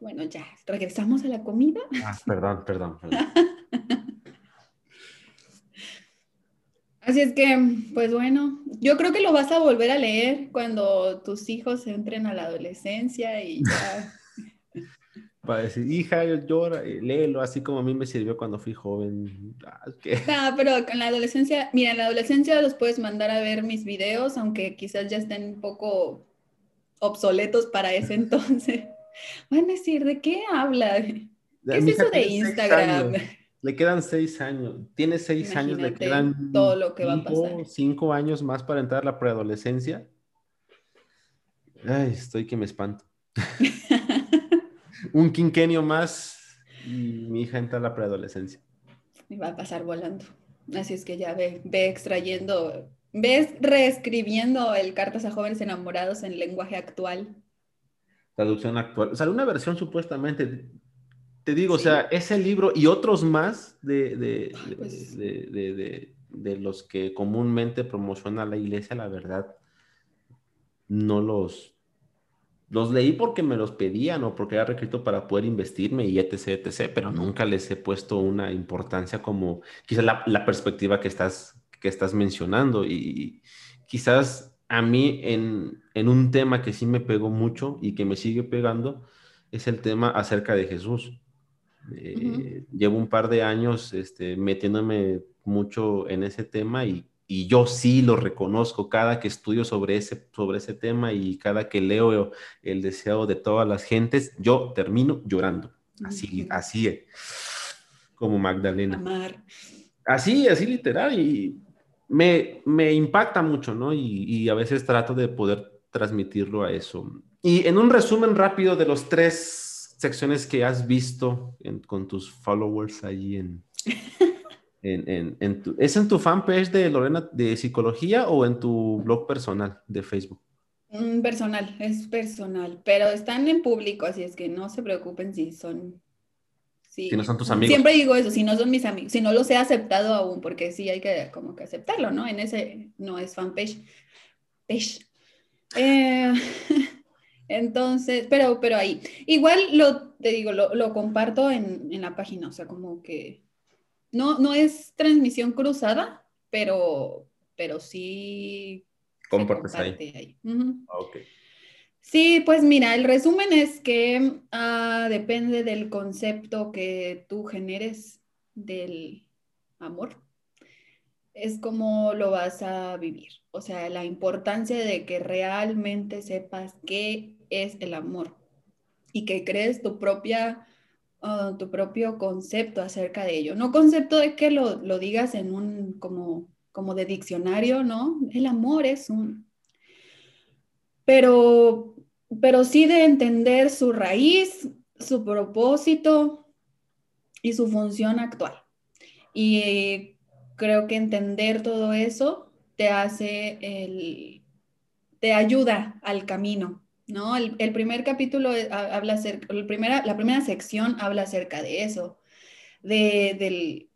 Bueno, ya, regresamos a la comida. Ah, perdón, perdón. perdón. Así es que, pues bueno, yo creo que lo vas a volver a leer cuando tus hijos entren a la adolescencia y ya para decir, hija, llora, eh, léelo, así como a mí me sirvió cuando fui joven. Ah, no, pero en la adolescencia, mira, en la adolescencia los puedes mandar a ver mis videos, aunque quizás ya estén un poco obsoletos para ese entonces. Van a decir, ¿de qué habla? ¿Qué es eso de Instagram? Le quedan seis años. Tiene seis años, le quedan todo lo que va a pasar. cinco años más para entrar a la preadolescencia. Ay, estoy que me espanto. un quinquenio más y mi hija entra a la preadolescencia. Me va a pasar volando. Así es que ya ve, ve extrayendo, ves reescribiendo el Cartas a Jóvenes Enamorados en lenguaje actual. Traducción actual. O sea, una versión supuestamente, te digo, o sea, ese libro y otros más de, de, pues. de, de, los que comúnmente promociona la iglesia, la verdad, no los, los leí porque me los pedían o porque era requisito para poder investirme y etc, etc, pero nunca les he puesto una importancia como quizás la, perspectiva que estás, que estás mencionando. Y quizás a mí en, un tema que sí me pegó mucho y que me sigue pegando es el tema acerca de Jesús. Eh, llevo un par de años este, metiéndome mucho en ese tema y y yo sí lo reconozco cada que estudio sobre ese, sobre ese tema y cada que leo el deseo de todas las gentes, yo termino llorando. Así, así como Magdalena. Amar. Así, así literal. Y me, me impacta mucho, ¿no? Y, y, a veces trato de poder transmitirlo a eso. Y en un resumen rápido de los tres secciones que has visto con tus followers allí en... ¿Es en tu fanpage de Lorena de psicología o en tu blog personal de Facebook? Mm, personal, es personal, pero están en público, así es que no se preocupen si son... Si no son tus amigos. Siempre digo eso, si no son mis amigos, si no los he aceptado aún, porque sí hay que como que aceptarlo, ¿no? En ese no es fanpage. Page. Eh, entonces, pero, pero ahí. Igual lo, te digo, lo, lo comparto en, en la página, o sea, como que no, no es transmisión cruzada, pero, pero sí. Compartes ahí. ahí. Ah, sí, pues mira, el resumen es que ah, depende del concepto que tú generes del amor, es como lo vas a vivir. O sea, la importancia de que realmente sepas qué es el amor y que crees tu propia Ah, tu propio concepto acerca de ello. No concepto de que lo, lo digas en un como, como de diccionario, ¿no? El amor es un... Pero, pero sí de entender su raíz, su propósito y su función actual. Y creo que entender todo eso te hace el, te ayuda al camino ¿no? El, primer capítulo habla acerca, la primera, la primera sección habla acerca de eso, de,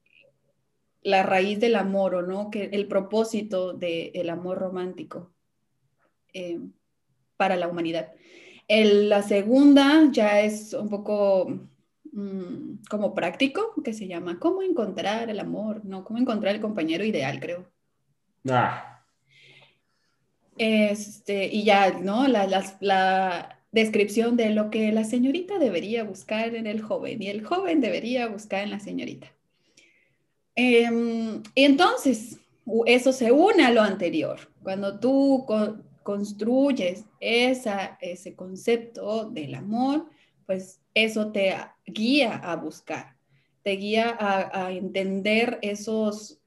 la raíz del amor, ¿o no? Que el propósito del amor romántico eh, para la humanidad. la segunda ya es un poco mm, como práctico, que se llama ¿Cómo encontrar el amor? No, ¿Cómo encontrar el compañero ideal, creo? Ah, este, y ya, ¿no? La, la, descripción de lo que la señorita debería buscar en el joven y el joven debería buscar en la señorita. Em, y entonces, eso se une a lo anterior. Cuando tú construyes esa, ese concepto del amor, pues eso te guía a buscar, te guía a, entender esos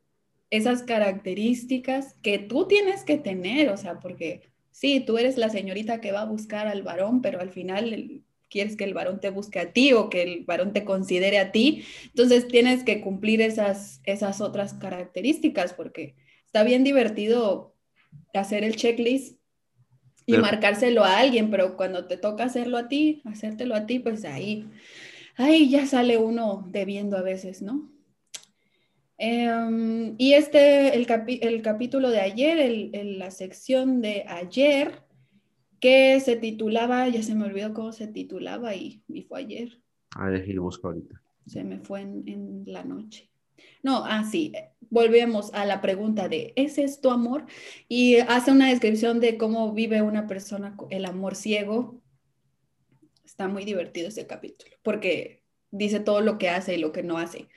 esas características que tú tienes que tener, o sea, porque sí, tú eres la señorita que va a buscar al varón, pero al final quieres que el varón te busque a ti o que el varón te considere a ti. Entonces tienes que cumplir esas, esas otras características porque está bien divertido hacer el checklist y marcárselo a alguien, pero cuando te toca hacerlo a ti, hacértelo a ti, pues ahí, ahí ya sale uno debiendo a veces, ¿no? Em, y este, el, el, capítulo de ayer, el, la sección de ayer, que se titulaba, ya se me olvidó cómo se titulaba y, y fue ayer. Ah, lo busco ahorita. Se me fue en, en la noche. No, así, ah, volvemos a la pregunta de, ¿es esto amor? Y hace una descripción de cómo vive una persona el amor ciego. Está muy divertido ese capítulo, porque dice todo lo que hace y lo que no hace.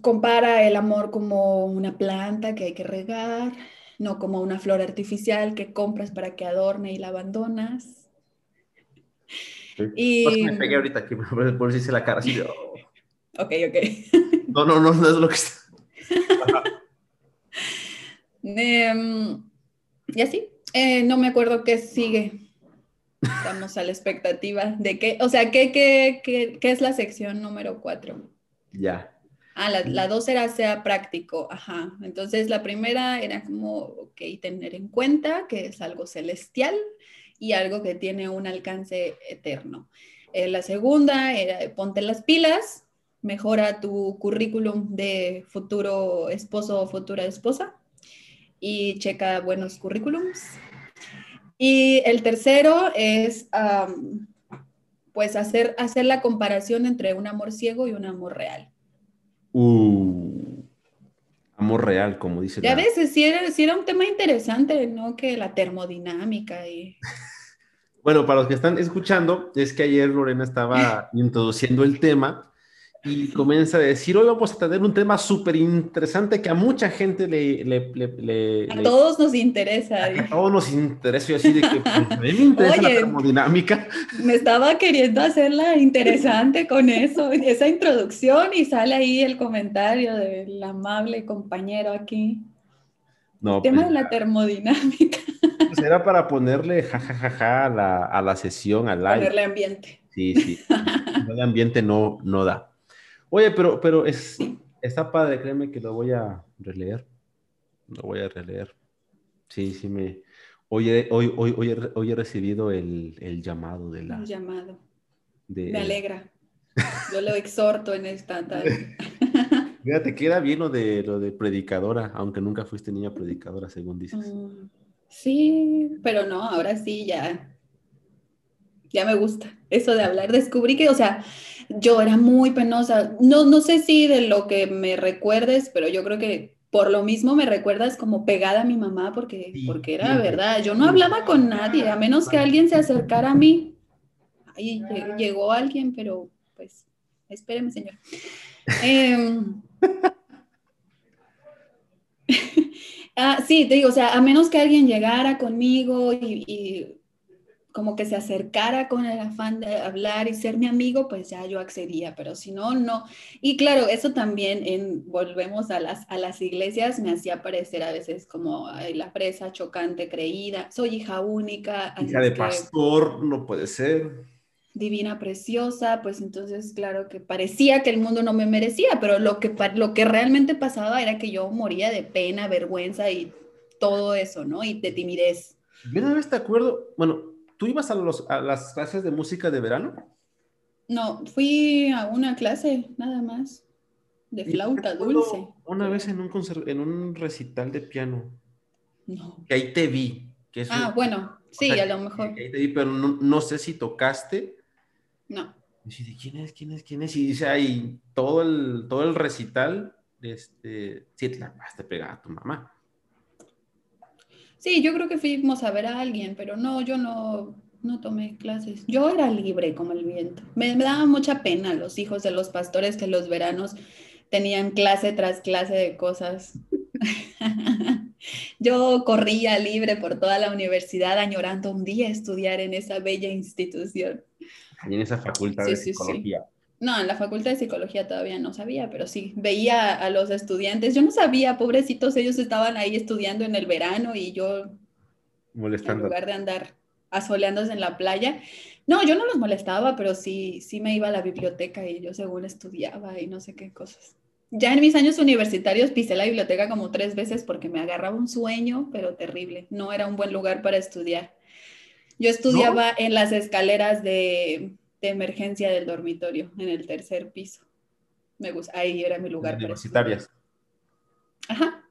compara el amor como una planta que hay que regar, no como una flor artificial que compras para que adorne y la abandonas. Y... me pegué ahorita aquí, por si la cara así. Oh. Ok, ok. No, no, no, no es lo que está. Em, y así, eh, no me acuerdo qué sigue. Estamos a la expectativa de qué, o sea, ¿qué, qué, qué, qué es la sección número cuatro? Ya. Ah, la, la, dos era sea práctico, ajá. Entonces la primera era como, ok, tener en cuenta que es algo celestial y algo que tiene un alcance eterno. Eh, la segunda era ponte las pilas, mejora tu currículum de futuro esposo o futura esposa y checa buenos currículums. Y el tercero es pues hacer, hacer la comparación entre un amor ciego y un amor real. Uh, amor real, como dice. Ya ves, si era, era un tema interesante, ¿no? Que la termodinámica y... bueno, para los que están escuchando, es que ayer Lorena estaba introduciendo el tema y comienza a decir, hoy vamos a tener un tema súper interesante que a mucha gente le... le, a todos nos interesa. A, todos nos interesa. Yo así de que pues, a mí me interesa la termodinámica. Me estaba queriendo hacerla interesante con eso, esa introducción y sale ahí el comentario del amable compañero aquí. No, el tema pues, de la termodinámica. Pues era para ponerle jajajaja a, la, a la sesión, al live. Ponerle ambiente. Sí, sí. El ambiente no, no da. Oye, pero, pero es, está padre, créeme que lo voy a releer. Lo voy a releer. Sí, sí me... Hoy he, hoy, hoy, hoy, he recibido el, el, llamado de la... El llamado. me alegra. Yo lo exhorto en esta tarde. Fíjate, queda bien lo de, lo de predicadora, aunque nunca fuiste niña predicadora, según dices. Mm, sí, pero no, ahora sí ya. Ya me gusta eso de hablar. Descubrí que, o sea, yo era muy penosa. No, no sé si de lo que me recuerdes, pero yo creo que por lo mismo me recuerdas como pegada a mi mamá, porque, porque era verdad. Yo no hablaba con nadie, a menos que alguien se acercara a mí. Ahí llegó alguien, pero pues, espéreme, señor. Em, ah, sí, te digo, o sea, a menos que alguien llegara conmigo y como que se acercara con el afán de hablar y ser mi amigo, pues ya yo accedía, pero si no, no. Y claro, eso también, en, volvemos a las, a las iglesias, me hacía parecer a veces como la presa chocante, creída, soy hija única. Hija de pastor, no puede ser. Divina, preciosa, pues entonces, claro que parecía que el mundo no me merecía, pero lo que, lo que realmente pasaba era que yo moría de pena, vergüenza y todo eso, ¿no? Y de timidez. Yo una vez te acuerdo, bueno, ¿Tú ibas a, los, a las clases de música de verano? No, fui a una clase nada más de flauta dulce. Una vez en un, en un recital de piano. No. Que ahí te vi. Que ah, bueno, sí, a lo mejor. ahí te vi, pero no, sé si tocaste. No. Y dice, ¿quién es? ¿Quién es? ¿Quién es? Y dice ahí todo el, todo el recital, este, sí, te la vas a pegar a tu mamá. Sí, yo creo que fuimos a ver a alguien, pero no, yo no, no tomé clases. Yo era libre como el viento. Me, daba mucha pena los hijos de los pastores que los veranos tenían clase tras clase de cosas. yo corría libre por toda la universidad añorando un día estudiar en esa bella institución. Y en esa facultad de psicología. No, en la facultad de psicología todavía no sabía, pero sí, veía a los estudiantes. Yo no sabía, pobrecitos, ellos estaban ahí estudiando en el verano y yo... Molestando. En lugar de andar asoleándose en la playa. No, yo no los molestaba, pero sí, sí me iba a la biblioteca y yo según estudiaba y no sé qué cosas. Ya en mis años universitarios pisé la biblioteca como tres veces porque me agarraba un sueño, pero terrible. No era un buen lugar para estudiar. Yo estudiaba en las escaleras de, emergencia del dormitorio, en el tercer piso. Me gusta, ahí era mi lugar. Universitarias. Ajá.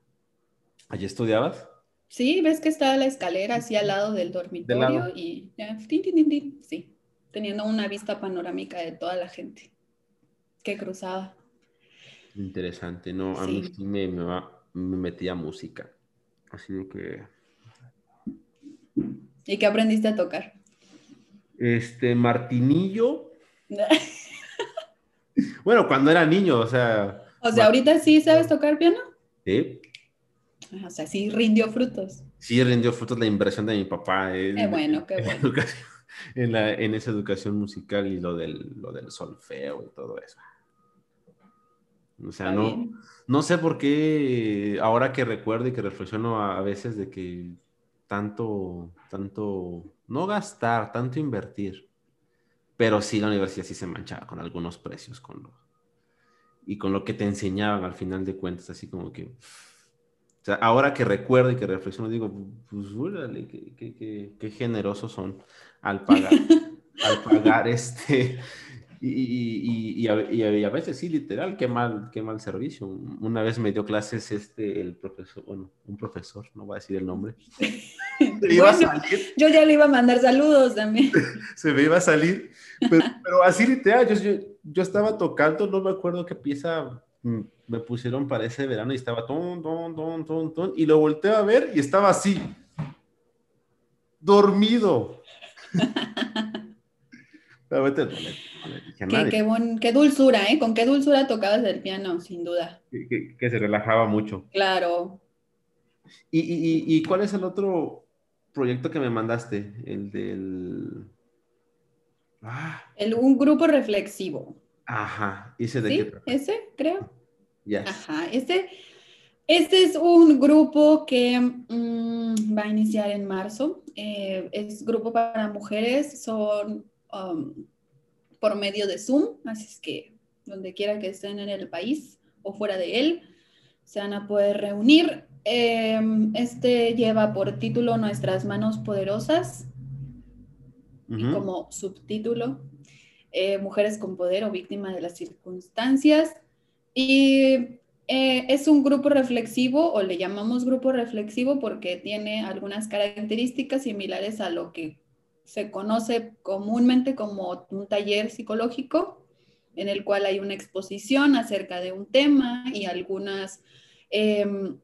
¿Allí estudiabas? Sí, ves que estaba la escalera así al lado del dormitorio y ya, sí, teniendo una vista panorámica de toda la gente que cruzaba. Interesante, no, a mí sí me, me, metía música, así que... ¿Y qué aprendiste a tocar? Este, martinillo. bueno, cuando era niño, o sea... O sea, ¿ahorita sí sabes tocar piano? Sí. O sea, sí rindió frutos. Sí rindió frutos la inversión de mi papá. qué bueno, qué bueno. En, la, en, esa educación musical y lo del, lo del solfeo y todo eso. O sea, no, no sé por qué, ahora que recuerdo y que reflexiono a, veces de que tanto, tanto, no gastar, tanto invertir, pero sí la universidad sí se manchaba con algunos precios, con lo, y con lo que te enseñaban al final de cuentas, así como que o sea, ahora que recuerdo y que reflexiono, digo, pues, úrale, qué, generosos son al pagar, al pagar este. Y, a, veces sí, literal, qué mal, qué mal servicio. Una vez me dio clases este, el profesor, bueno, un profesor, no voy a decir el nombre. yo ya le iba a mandar saludos también. Se me iba a salir, pero, así literal, yo, yo, estaba tocando, no me acuerdo qué pieza Mm, me pusieron para ese verano y estaba ton, ton, ton, ton, ton, y lo volteé a ver y estaba así, dormido. qué, dulzura, ¿eh? Con qué dulzura tocabas el piano, sin duda. Que, se relajaba mucho. Claro. ¿Y, cuál es el otro proyecto que me mandaste? El del... Ah. El, un grupo reflexivo. Ajá, ¿ese de ¿Sí? ¿Ese, creo? ya Ajá, este, este es un grupo que mm, va a iniciar en marzo. Eh, es grupo para mujeres, son um, por medio de Zoom, así es que donde quiera que estén en el país o fuera de él, se van a poder reunir. Em, este lleva por título Nuestras manos poderosas y como subtítulo eh, mujeres con poder o víctimas de las circunstancias. Y eh, es un grupo reflexivo o le llamamos grupo reflexivo porque tiene algunas características similares a lo que se conoce comúnmente como un taller psicológico, en el cual hay una exposición acerca de un tema y algunas em,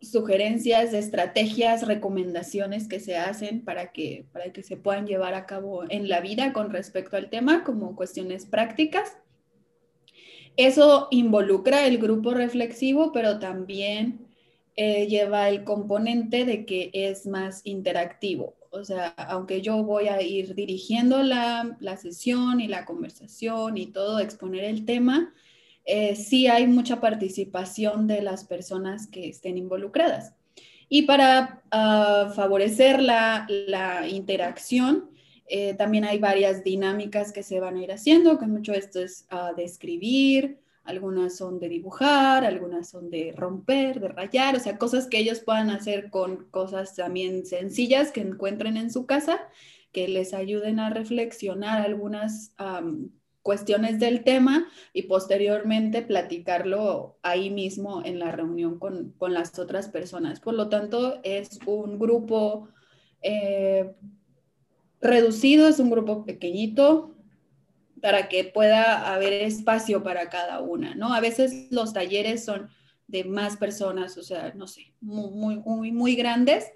sugerencias, estrategias, recomendaciones que se hacen para que, para que se puedan llevar a cabo en la vida con respecto al tema como cuestiones prácticas. Eso involucra el grupo reflexivo, pero también eh, lleva el componente de que es más interactivo. O sea, aunque yo voy a ir dirigiendo la, la sesión y la conversación y todo, exponer el tema, eh, sí hay mucha participación de las personas que estén involucradas. Y para ah, favorecer la, interacción, eh, también hay varias dinámicas que se van a ir haciendo, que mucho esto es uh, de escribir, algunas son de dibujar, algunas son de romper, de rayar, o sea, cosas que ellos puedan hacer con cosas también sencillas que encuentren en su casa, que les ayuden a reflexionar algunas cuestiones del tema y posteriormente platicarlo ahí mismo en la reunión con, las otras personas. Por lo tanto, es un grupo eh, reducido, es un grupo pequeñito para que pueda haber espacio para cada una, ¿no? A veces los talleres son de más personas, o sea, no sé, muy, muy, muy grandes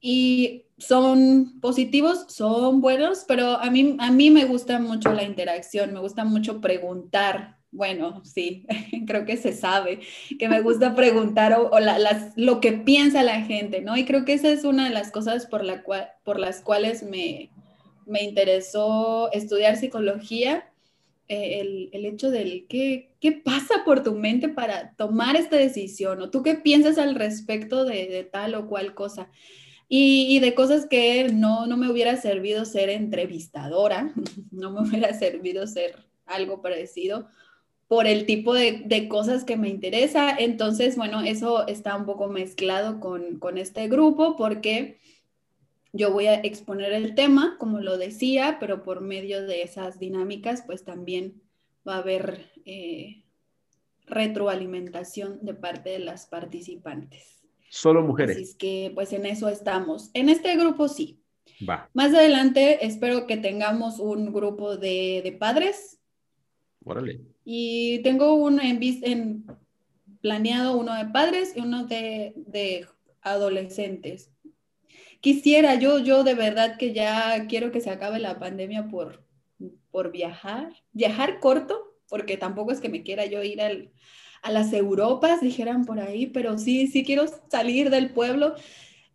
y son positivos, son buenos, pero a mí, a mí me gusta mucho la interacción, me gusta mucho preguntar. Bueno, sí, creo que se sabe que me gusta preguntar o, las, lo que piensa la gente, ¿no? Y creo que esa es una de las cosas por, la cual, por las cuales me, me interesó estudiar psicología, eh, el, el, hecho del ¿qué, qué pasa por tu mente para tomar esta decisión o tú qué piensas al respecto de, tal o cual cosa y, de cosas que no, no me hubiera servido ser entrevistadora, no me hubiera servido ser algo parecido por el tipo de, de, cosas que me interesa. Entonces, bueno, eso está un poco mezclado con, con, este grupo porque yo voy a exponer el tema, como lo decía, pero por medio de esas dinámicas, pues también va a haber eh, retroalimentación de parte de las participantes. Solo mujeres. Así es que pues en eso estamos. En este grupo sí. Va. Más adelante espero que tengamos un grupo de, de padres. Órale. Y tengo uno en, en, planeado uno de padres y uno de, de adolescentes. Quisiera, yo, yo de verdad que ya quiero que se acabe la pandemia por, por viajar, viajar corto, porque tampoco es que me quiera yo ir al, a las Europas, dijeran por ahí, pero sí, sí quiero salir del pueblo.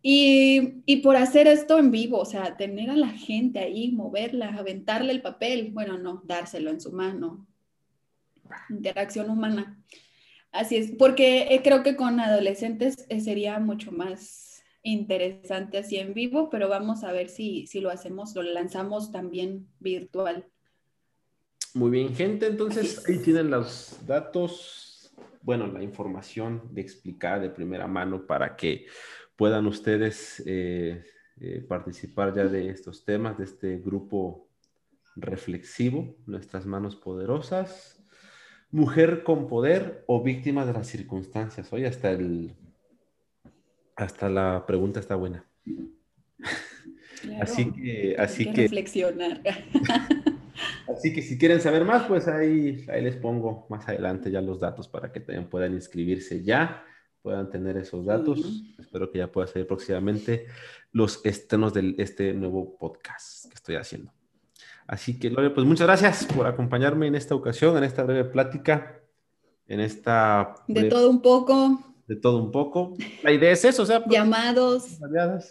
Y, y, por hacer esto en vivo, o sea, tener a la gente ahí, moverla, aventarle el papel, bueno, no, dárselo en su mano, interacción humana. Así es, porque eh, creo que con adolescentes eh, sería mucho más interesante así en vivo, pero vamos a ver si, si lo hacemos, lo lanzamos también virtual. Muy bien, gente, entonces ahí tienen los datos bueno, la información de explicar de primera mano para que puedan ustedes eh, eh, participar ya de estos temas, de este grupo reflexivo, nuestras manos poderosas, mujer con poder o víctima de las circunstancias. Hoy hasta el, hasta la pregunta está buena. así que, así que, reflexionar. Así que si quieren saber más, pues ahí, ahí les pongo más adelante ya los datos para que también puedan inscribirse ya, puedan tener esos datos. Espero que ya pueda salir próximamente los estrenos de este nuevo podcast que estoy haciendo. Así que, Lore, pues muchas gracias por acompañarme en esta ocasión, en esta breve plática, en esta... De todo un poco. De todo un poco. La idea es eso, o sea... Pues, llamados.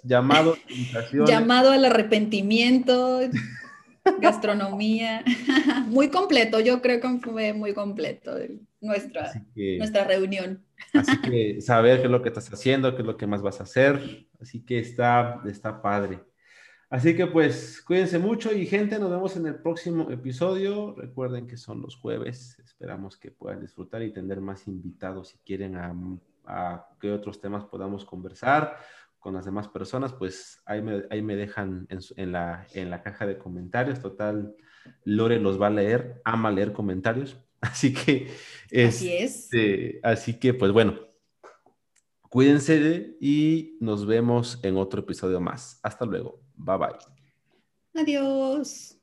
Llamados, Llamado al arrepentimiento. gastronomía, muy completo, yo creo que fue muy completo nuestra, nuestra reunión. Así que saber qué es lo que estás haciendo, qué es lo que más vas a hacer, así que está, está padre. Así que pues cuídense mucho y gente, nos vemos en el próximo episodio. Recuerden que son los jueves, esperamos que puedan disfrutar y tener más invitados si quieren a, a qué otros temas podamos conversar con las demás personas, pues ahí me, ahí me dejan en, la, en la caja de comentarios. Total, Lore los va a leer, ama leer comentarios. Así que, así es. Este, así que, pues bueno, cuídense y nos vemos en otro episodio más. Hasta luego. Bye bye. Adiós.